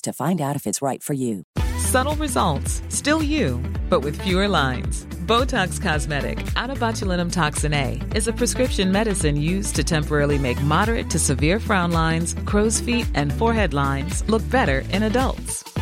to find out if it's right for you. Subtle results, still you, but with fewer lines. Botox Cosmetic, out of botulinum toxin A, is a prescription medicine used to temporarily make moderate to severe frown lines, crow's feet, and forehead lines look better in adults.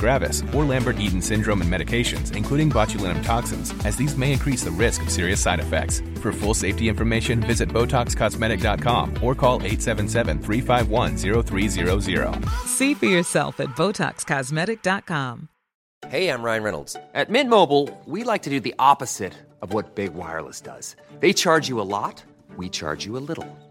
gravis, or Lambert-Eaton syndrome and medications, including botulinum toxins, as these may increase the risk of serious side effects. For full safety information, visit BotoxCosmetic.com or call 877-351-0300. See for yourself at BotoxCosmetic.com. Hey, I'm Ryan Reynolds. At Mint Mobile, we like to do the opposite of what Big Wireless does. They charge you a lot, we charge you a little.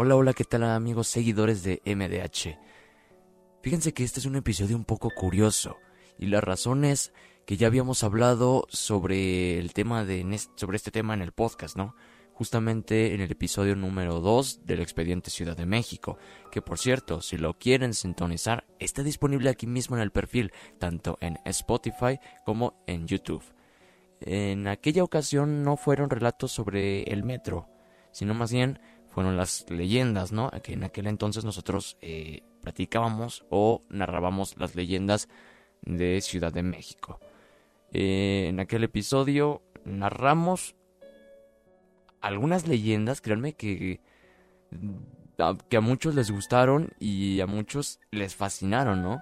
Hola, hola, ¿qué tal amigos seguidores de MDH? Fíjense que este es un episodio un poco curioso y la razón es que ya habíamos hablado sobre el tema de sobre este tema en el podcast, ¿no? Justamente en el episodio número 2 del expediente Ciudad de México, que por cierto, si lo quieren sintonizar, está disponible aquí mismo en el perfil, tanto en Spotify como en YouTube. En aquella ocasión no fueron relatos sobre el metro, sino más bien fueron las leyendas, ¿no? Que en aquel entonces nosotros eh, platicábamos o narrábamos las leyendas de Ciudad de México. Eh, en aquel episodio narramos algunas leyendas, créanme que, que a muchos les gustaron y a muchos les fascinaron, ¿no?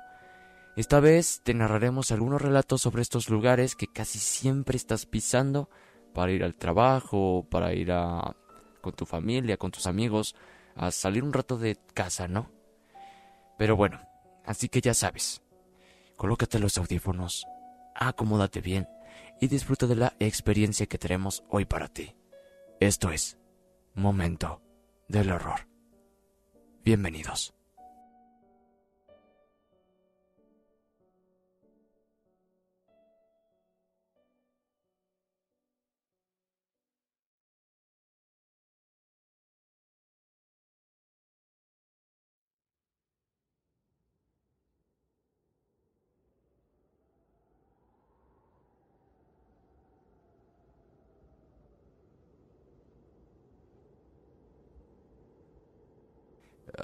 Esta vez te narraremos algunos relatos sobre estos lugares que casi siempre estás pisando para ir al trabajo, para ir a con tu familia, con tus amigos, a salir un rato de casa, ¿no? Pero bueno, así que ya sabes. Colócate los audífonos, acomódate bien y disfruta de la experiencia que tenemos hoy para ti. Esto es Momento del Horror. Bienvenidos.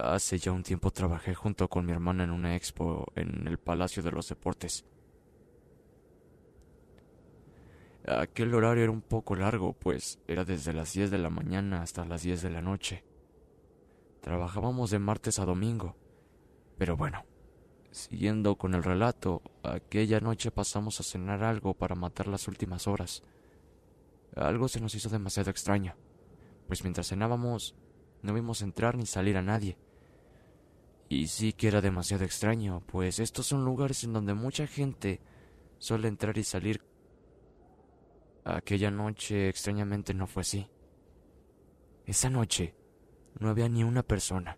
Hace ya un tiempo trabajé junto con mi hermana en una expo en el Palacio de los Deportes. Aquel horario era un poco largo, pues era desde las 10 de la mañana hasta las 10 de la noche. Trabajábamos de martes a domingo. Pero bueno, siguiendo con el relato, aquella noche pasamos a cenar algo para matar las últimas horas. Algo se nos hizo demasiado extraño, pues mientras cenábamos no vimos entrar ni salir a nadie. Y sí que era demasiado extraño, pues estos son lugares en donde mucha gente suele entrar y salir. Aquella noche extrañamente no fue así. Esa noche no había ni una persona,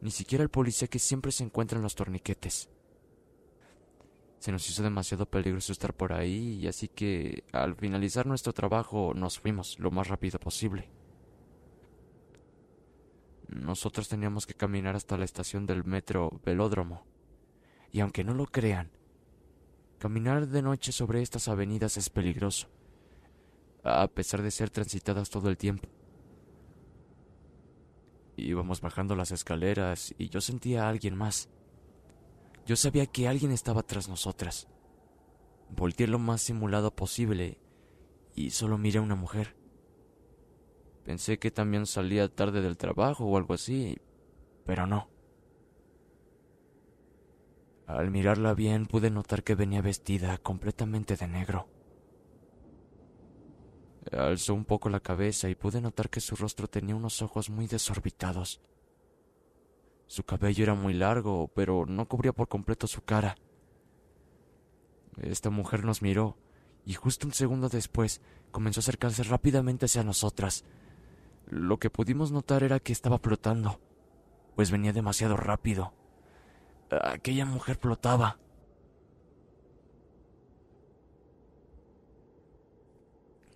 ni siquiera el policía que siempre se encuentra en los torniquetes. Se nos hizo demasiado peligroso estar por ahí y así que al finalizar nuestro trabajo nos fuimos lo más rápido posible. Nosotros teníamos que caminar hasta la estación del metro Velódromo. Y aunque no lo crean, caminar de noche sobre estas avenidas es peligroso, a pesar de ser transitadas todo el tiempo. Íbamos bajando las escaleras y yo sentía a alguien más. Yo sabía que alguien estaba tras nosotras. Volteé lo más simulado posible y solo miré a una mujer. Pensé que también salía tarde del trabajo o algo así, pero no. Al mirarla bien pude notar que venía vestida completamente de negro. Alzó un poco la cabeza y pude notar que su rostro tenía unos ojos muy desorbitados. Su cabello era muy largo, pero no cubría por completo su cara. Esta mujer nos miró y justo un segundo después comenzó a acercarse rápidamente hacia nosotras. Lo que pudimos notar era que estaba flotando, pues venía demasiado rápido. Aquella mujer flotaba.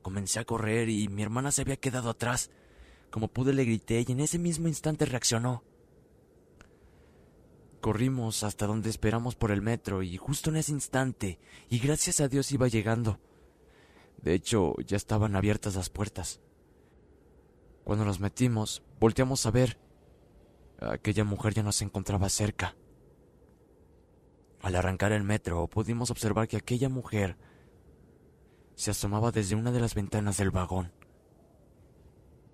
Comencé a correr y mi hermana se había quedado atrás. Como pude le grité y en ese mismo instante reaccionó. Corrimos hasta donde esperamos por el metro y justo en ese instante, y gracias a Dios iba llegando. De hecho, ya estaban abiertas las puertas. Cuando nos metimos, volteamos a ver. Aquella mujer ya no se encontraba cerca. Al arrancar el metro, pudimos observar que aquella mujer se asomaba desde una de las ventanas del vagón.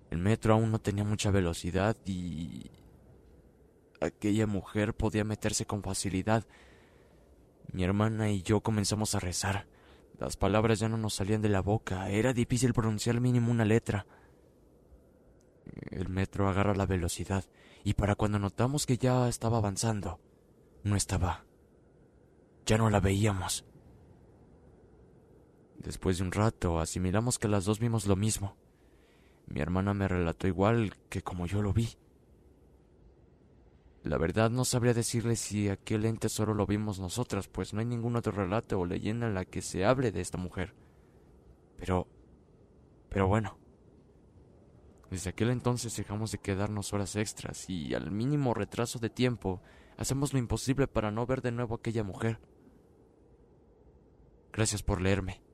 El metro aún no tenía mucha velocidad y aquella mujer podía meterse con facilidad. Mi hermana y yo comenzamos a rezar. Las palabras ya no nos salían de la boca, era difícil pronunciar mínimo una letra. El metro agarra la velocidad y para cuando notamos que ya estaba avanzando, no estaba. Ya no la veíamos. Después de un rato asimilamos que las dos vimos lo mismo. Mi hermana me relató igual que como yo lo vi. La verdad no sabría decirle si aquel ente solo lo vimos nosotras, pues no hay ningún otro relato o leyenda en la que se hable de esta mujer. Pero... Pero bueno. Desde aquel entonces dejamos de quedarnos horas extras y al mínimo retraso de tiempo hacemos lo imposible para no ver de nuevo a aquella mujer. Gracias por leerme.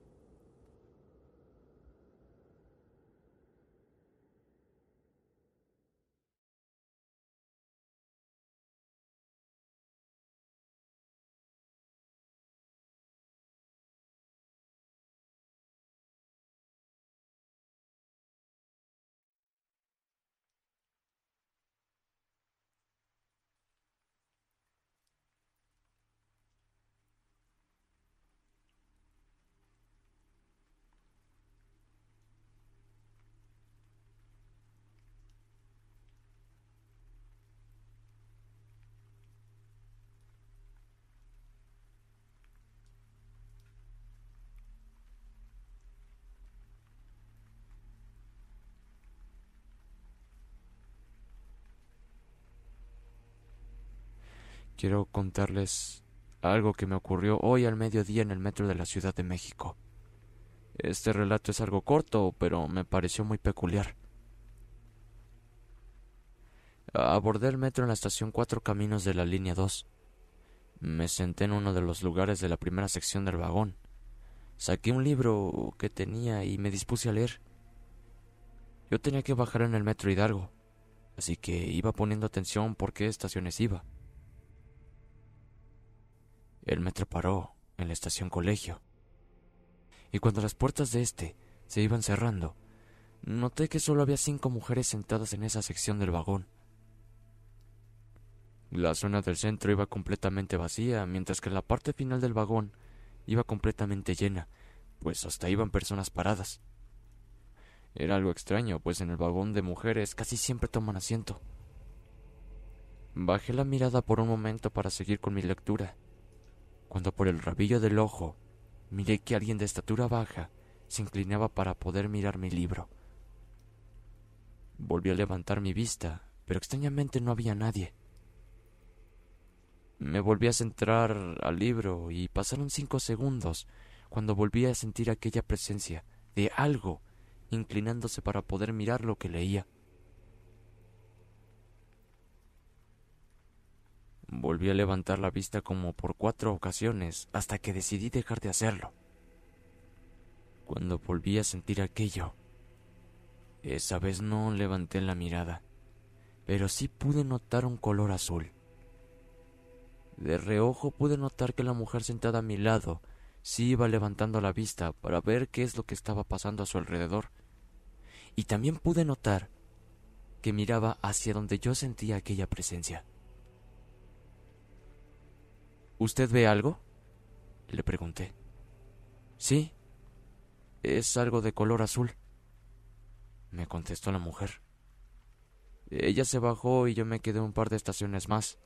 Quiero contarles algo que me ocurrió hoy al mediodía en el metro de la Ciudad de México. Este relato es algo corto, pero me pareció muy peculiar. Abordé el metro en la estación Cuatro Caminos de la línea 2. Me senté en uno de los lugares de la primera sección del vagón. Saqué un libro que tenía y me dispuse a leer. Yo tenía que bajar en el metro Hidalgo, así que iba poniendo atención por qué estaciones iba. El metro paró en la estación colegio. Y cuando las puertas de este se iban cerrando, noté que solo había cinco mujeres sentadas en esa sección del vagón. La zona del centro iba completamente vacía, mientras que la parte final del vagón iba completamente llena, pues hasta iban personas paradas. Era algo extraño, pues en el vagón de mujeres casi siempre toman asiento. Bajé la mirada por un momento para seguir con mi lectura, cuando por el rabillo del ojo miré que alguien de estatura baja se inclinaba para poder mirar mi libro. Volví a levantar mi vista, pero extrañamente no había nadie. Me volví a centrar al libro y pasaron cinco segundos cuando volví a sentir aquella presencia de algo inclinándose para poder mirar lo que leía. Volví a levantar la vista como por cuatro ocasiones hasta que decidí dejar de hacerlo. Cuando volví a sentir aquello, esa vez no levanté la mirada, pero sí pude notar un color azul. De reojo pude notar que la mujer sentada a mi lado sí iba levantando la vista para ver qué es lo que estaba pasando a su alrededor. Y también pude notar que miraba hacia donde yo sentía aquella presencia. ¿Usted ve algo? Le pregunté. Sí, es algo de color azul, me contestó la mujer. Ella se bajó y yo me quedé un par de estaciones más.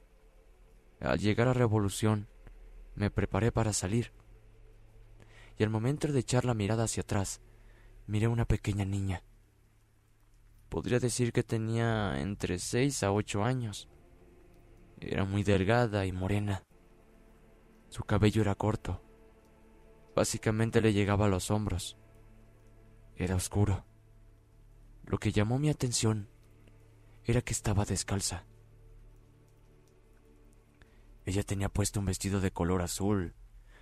Al llegar a Revolución, me preparé para salir. Y al momento de echar la mirada hacia atrás, miré una pequeña niña. Podría decir que tenía entre seis a ocho años. Era muy delgada y morena. Su cabello era corto. Básicamente le llegaba a los hombros. Era oscuro. Lo que llamó mi atención era que estaba descalza. Ella tenía puesto un vestido de color azul,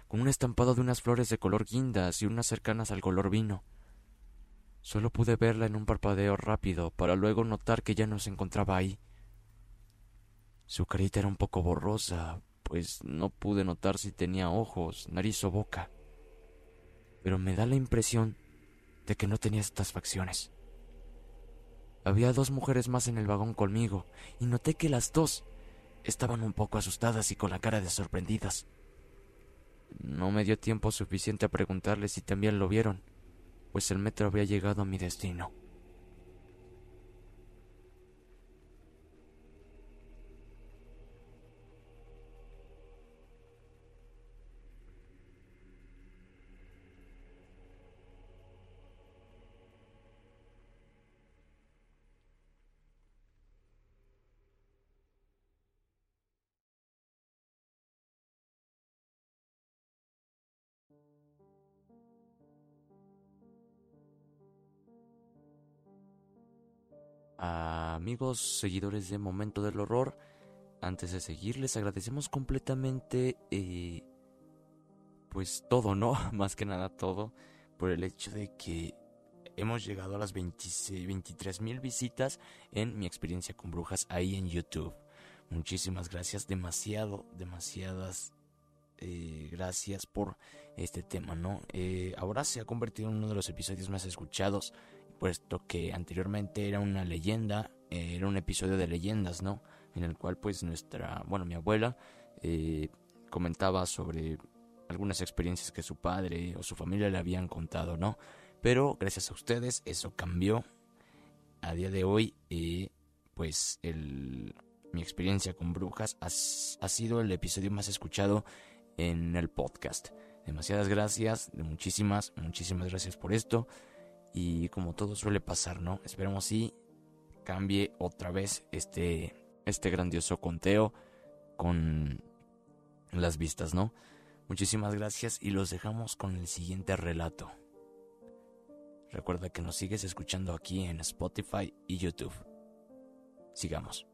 con un estampado de unas flores de color guindas y unas cercanas al color vino. Solo pude verla en un parpadeo rápido para luego notar que ya no se encontraba ahí. Su carita era un poco borrosa, pues no pude notar si tenía ojos, nariz o boca. Pero me da la impresión de que no tenía estas facciones. Había dos mujeres más en el vagón conmigo y noté que las dos estaban un poco asustadas y con la cara de sorprendidas. No me dio tiempo suficiente a preguntarles si también lo vieron, pues el metro había llegado a mi destino. Amigos seguidores de Momento del Horror, antes de seguir les agradecemos completamente eh, pues todo, ¿no? Más que nada todo, por el hecho de que hemos llegado a las 23 mil visitas en mi experiencia con brujas ahí en YouTube. Muchísimas gracias, demasiado, demasiadas eh, gracias por este tema, ¿no? Eh, ahora se ha convertido en uno de los episodios más escuchados puesto que anteriormente era una leyenda, eh, era un episodio de leyendas, ¿no? En el cual pues nuestra, bueno, mi abuela eh, comentaba sobre algunas experiencias que su padre o su familia le habían contado, ¿no? Pero gracias a ustedes eso cambió. A día de hoy, eh, pues el, mi experiencia con brujas ha, ha sido el episodio más escuchado en el podcast. Demasiadas gracias, muchísimas, muchísimas gracias por esto. Y como todo suele pasar, ¿no? Esperemos si cambie otra vez este, este grandioso conteo con las vistas, ¿no? Muchísimas gracias y los dejamos con el siguiente relato. Recuerda que nos sigues escuchando aquí en Spotify y YouTube. Sigamos.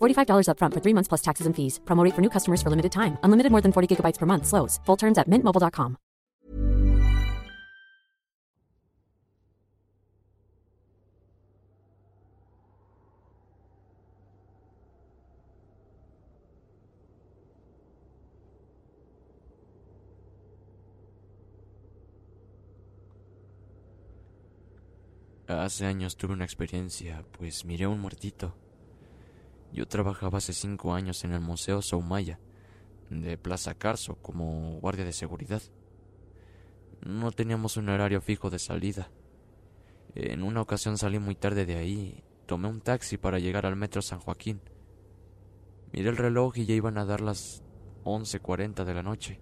$45 upfront for three months plus taxes and fees. Promo rate for new customers for limited time. Unlimited more than 40 gigabytes per month. Slows. Full terms at mintmobile.com. Hace años tuve una experiencia, pues miré a un muertito. Yo trabajaba hace cinco años en el Museo Soumaya, de Plaza Carso, como guardia de seguridad. No teníamos un horario fijo de salida. En una ocasión salí muy tarde de ahí, tomé un taxi para llegar al metro San Joaquín. Miré el reloj y ya iban a dar las 11.40 de la noche.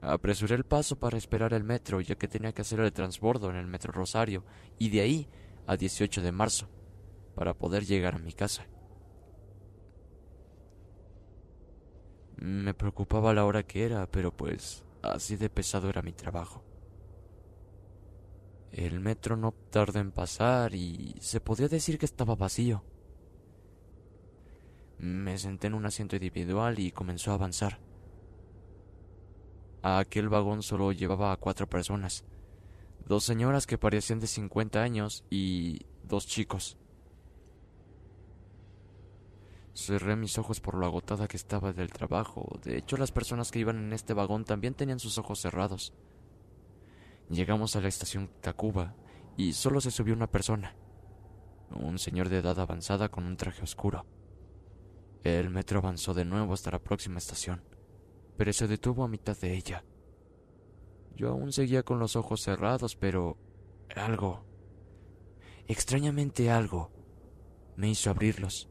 Apresuré el paso para esperar el metro, ya que tenía que hacer el transbordo en el metro Rosario, y de ahí a 18 de marzo, para poder llegar a mi casa. Me preocupaba la hora que era, pero pues así de pesado era mi trabajo. El metro no tardó en pasar y se podía decir que estaba vacío. Me senté en un asiento individual y comenzó a avanzar. Aquel vagón solo llevaba a cuatro personas, dos señoras que parecían de 50 años y dos chicos. Cerré mis ojos por lo agotada que estaba del trabajo. De hecho, las personas que iban en este vagón también tenían sus ojos cerrados. Llegamos a la estación Tacuba y solo se subió una persona, un señor de edad avanzada con un traje oscuro. El metro avanzó de nuevo hasta la próxima estación, pero se detuvo a mitad de ella. Yo aún seguía con los ojos cerrados, pero algo, extrañamente algo, me hizo abrirlos.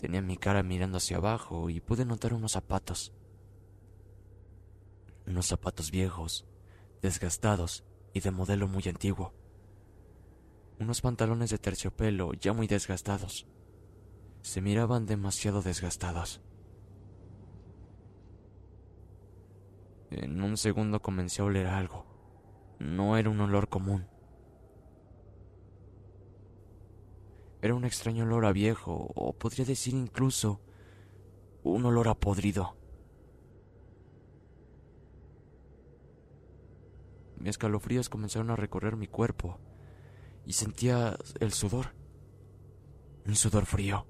Tenía mi cara mirando hacia abajo y pude notar unos zapatos. Unos zapatos viejos, desgastados y de modelo muy antiguo. Unos pantalones de terciopelo ya muy desgastados. Se miraban demasiado desgastados. En un segundo comencé a oler algo. No era un olor común. Era un extraño olor a viejo, o podría decir incluso un olor a podrido. Mis escalofríos comenzaron a recorrer mi cuerpo y sentía el sudor. Un sudor frío.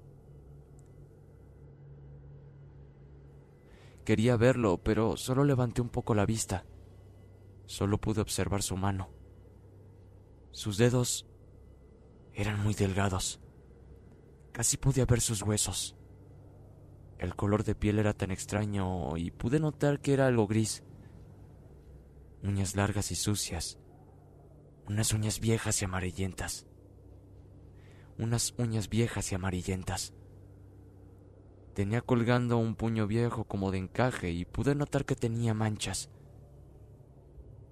Quería verlo, pero solo levanté un poco la vista. Solo pude observar su mano. Sus dedos eran muy delgados. Casi pude ver sus huesos. El color de piel era tan extraño y pude notar que era algo gris. Uñas largas y sucias. Unas uñas viejas y amarillentas. Unas uñas viejas y amarillentas. Tenía colgando un puño viejo como de encaje y pude notar que tenía manchas.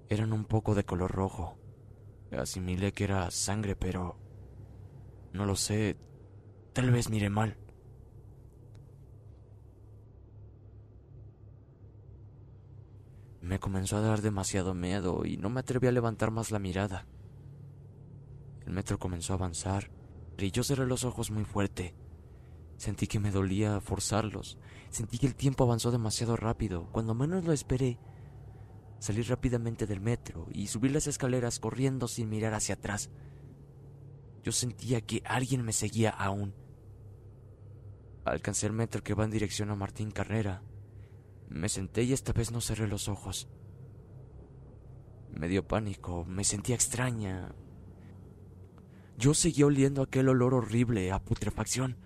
Eran un poco de color rojo. Asimilé que era sangre, pero... No lo sé. Tal vez mire mal. Me comenzó a dar demasiado miedo y no me atreví a levantar más la mirada. El metro comenzó a avanzar y yo cerré los ojos muy fuerte. Sentí que me dolía forzarlos. Sentí que el tiempo avanzó demasiado rápido. Cuando menos lo esperé, salí rápidamente del metro y subí las escaleras corriendo sin mirar hacia atrás. Yo sentía que alguien me seguía aún. Alcancé el metro que va en dirección a Martín Carrera. Me senté y esta vez no cerré los ojos. Me dio pánico, me sentía extraña. Yo seguía oliendo aquel olor horrible a putrefacción.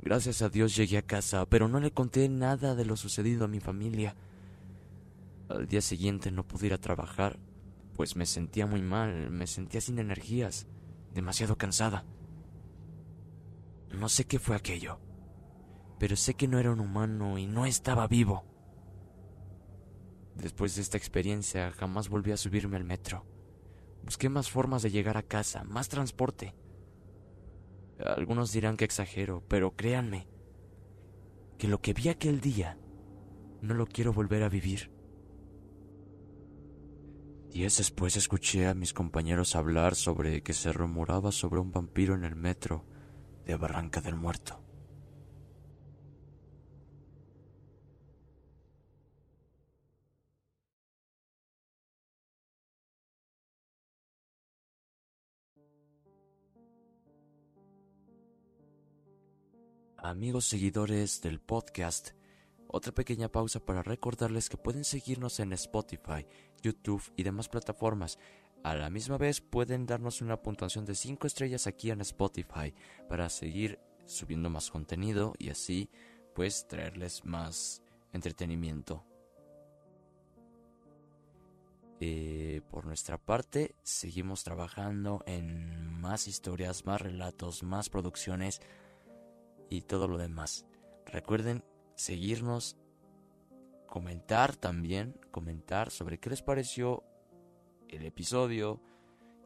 Gracias a Dios llegué a casa, pero no le conté nada de lo sucedido a mi familia. Al día siguiente no pude ir a trabajar, pues me sentía muy mal, me sentía sin energías, demasiado cansada. No sé qué fue aquello, pero sé que no era un humano y no estaba vivo. Después de esta experiencia jamás volví a subirme al metro. Busqué más formas de llegar a casa, más transporte. Algunos dirán que exagero, pero créanme que lo que vi aquel día no lo quiero volver a vivir. Días después escuché a mis compañeros hablar sobre que se rumoraba sobre un vampiro en el metro de Barranca del Muerto. Amigos seguidores del podcast, otra pequeña pausa para recordarles que pueden seguirnos en Spotify, YouTube y demás plataformas. A la misma vez pueden darnos una puntuación de 5 estrellas aquí en Spotify para seguir subiendo más contenido y así pues traerles más entretenimiento. Eh, por nuestra parte, seguimos trabajando en más historias, más relatos, más producciones y todo lo demás. Recuerden seguirnos, comentar también, comentar sobre qué les pareció el episodio,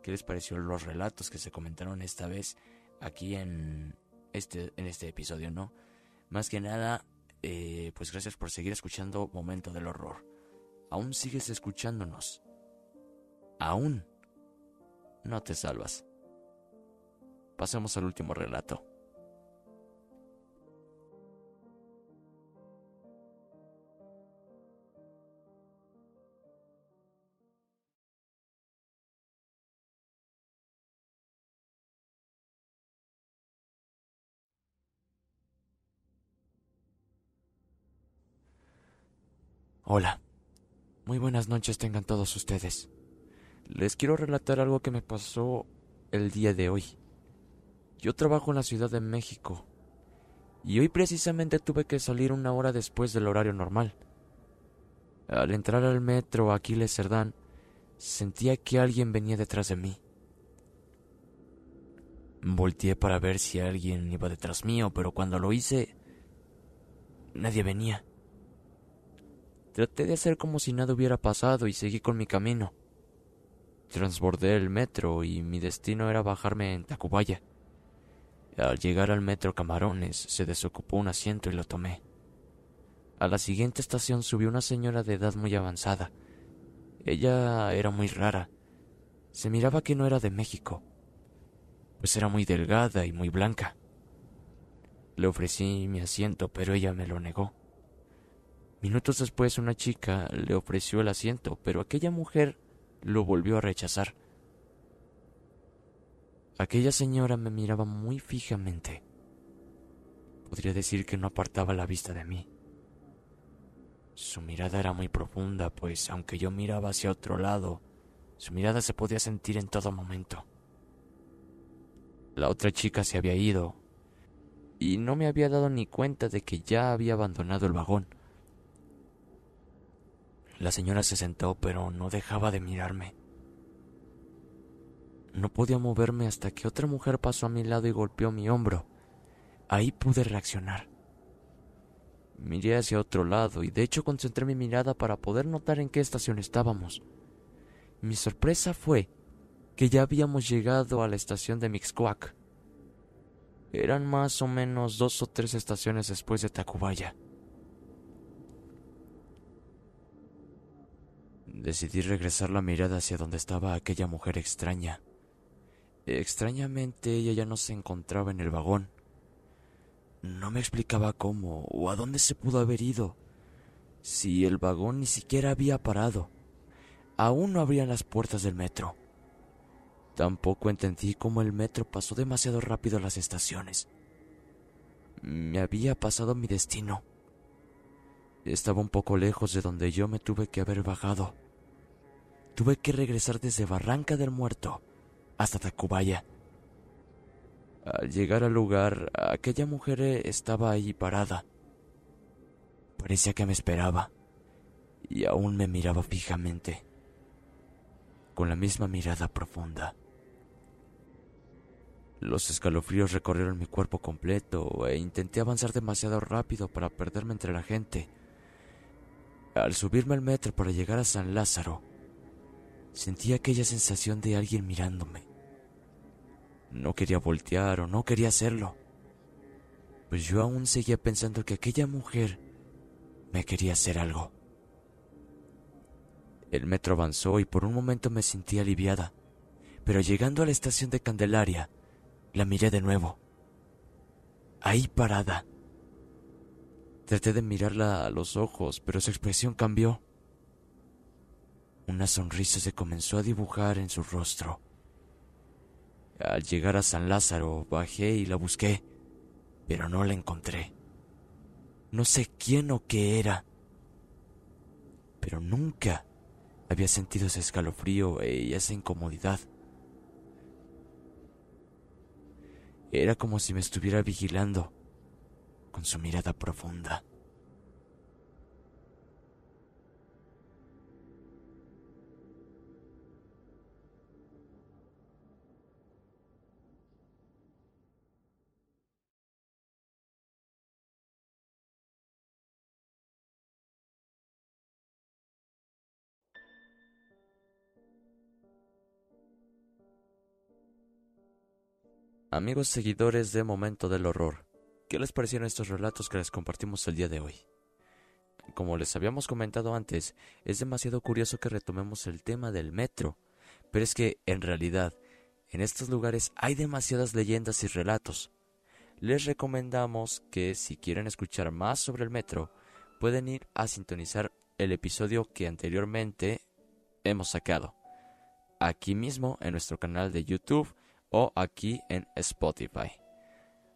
qué les pareció los relatos que se comentaron esta vez aquí en este, en este episodio, ¿no? Más que nada, eh, pues gracias por seguir escuchando Momento del Horror. Aún sigues escuchándonos. Aún no te salvas. Pasemos al último relato. Hola. Muy buenas noches tengan todos ustedes. Les quiero relatar algo que me pasó el día de hoy. Yo trabajo en la Ciudad de México y hoy precisamente tuve que salir una hora después del horario normal. Al entrar al metro Aquiles Cerdán, sentía que alguien venía detrás de mí. Volteé para ver si alguien iba detrás mío, pero cuando lo hice, nadie venía. Traté de hacer como si nada hubiera pasado y seguí con mi camino. Transbordé el metro y mi destino era bajarme en Tacubaya. Al llegar al metro Camarones se desocupó un asiento y lo tomé. A la siguiente estación subió una señora de edad muy avanzada. Ella era muy rara. Se miraba que no era de México, pues era muy delgada y muy blanca. Le ofrecí mi asiento, pero ella me lo negó. Minutos después una chica le ofreció el asiento, pero aquella mujer lo volvió a rechazar. Aquella señora me miraba muy fijamente. Podría decir que no apartaba la vista de mí. Su mirada era muy profunda, pues aunque yo miraba hacia otro lado, su mirada se podía sentir en todo momento. La otra chica se había ido, y no me había dado ni cuenta de que ya había abandonado el vagón. La señora se sentó, pero no dejaba de mirarme. No podía moverme hasta que otra mujer pasó a mi lado y golpeó mi hombro. Ahí pude reaccionar. Miré hacia otro lado y de hecho concentré mi mirada para poder notar en qué estación estábamos. Mi sorpresa fue que ya habíamos llegado a la estación de Mixcoac. Eran más o menos dos o tres estaciones después de Tacubaya. Decidí regresar la mirada hacia donde estaba aquella mujer extraña. Extrañamente ella ya no se encontraba en el vagón. No me explicaba cómo o a dónde se pudo haber ido, si el vagón ni siquiera había parado. Aún no abrían las puertas del metro. Tampoco entendí cómo el metro pasó demasiado rápido a las estaciones. Me había pasado mi destino. Estaba un poco lejos de donde yo me tuve que haber bajado. Tuve que regresar desde Barranca del Muerto hasta Tacubaya. Al llegar al lugar, aquella mujer estaba ahí parada. Parecía que me esperaba y aún me miraba fijamente, con la misma mirada profunda. Los escalofríos recorrieron mi cuerpo completo e intenté avanzar demasiado rápido para perderme entre la gente. Al subirme al metro para llegar a San Lázaro, sentí aquella sensación de alguien mirándome. No quería voltear o no quería hacerlo, pues yo aún seguía pensando que aquella mujer me quería hacer algo. El metro avanzó y por un momento me sentí aliviada, pero llegando a la estación de Candelaria, la miré de nuevo. Ahí parada. Traté de mirarla a los ojos, pero su expresión cambió. Una sonrisa se comenzó a dibujar en su rostro. Al llegar a San Lázaro, bajé y la busqué, pero no la encontré. No sé quién o qué era, pero nunca había sentido ese escalofrío y esa incomodidad. Era como si me estuviera vigilando con su mirada profunda. Amigos seguidores de Momento del Horror, ¿qué les parecieron estos relatos que les compartimos el día de hoy? Como les habíamos comentado antes, es demasiado curioso que retomemos el tema del metro, pero es que, en realidad, en estos lugares hay demasiadas leyendas y relatos. Les recomendamos que si quieren escuchar más sobre el metro, pueden ir a sintonizar el episodio que anteriormente hemos sacado, aquí mismo en nuestro canal de YouTube, o aquí en Spotify.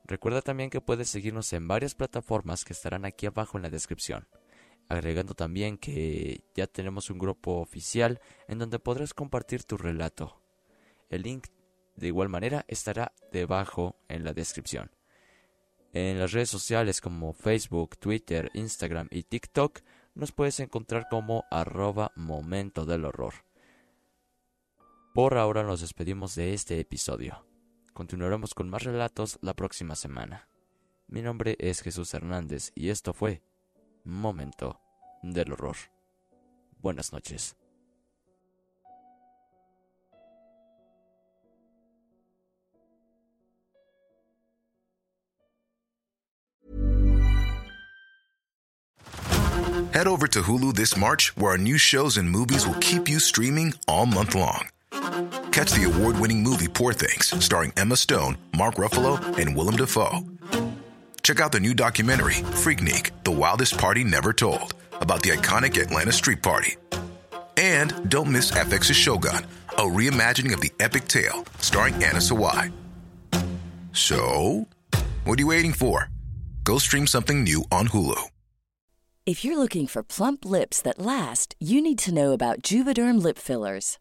Recuerda también que puedes seguirnos en varias plataformas que estarán aquí abajo en la descripción. Agregando también que ya tenemos un grupo oficial en donde podrás compartir tu relato. El link de igual manera estará debajo en la descripción. En las redes sociales como Facebook, Twitter, Instagram y TikTok nos puedes encontrar como arroba momento del horror. Por ahora nos despedimos de este episodio. Continuaremos con más relatos la próxima semana. Mi nombre es Jesús Hernández y esto fue Momento del Horror. Buenas noches. Head over to Hulu this March, where our new shows and movies will keep you streaming all month long. Catch the award winning movie Poor Things, starring Emma Stone, Mark Ruffalo, and Willem Dafoe. Check out the new documentary, Freaknik The Wildest Party Never Told, about the iconic Atlanta Street Party. And don't miss FX's Shogun, a reimagining of the epic tale, starring Anna Sawai. So, what are you waiting for? Go stream something new on Hulu. If you're looking for plump lips that last, you need to know about Juvederm lip fillers.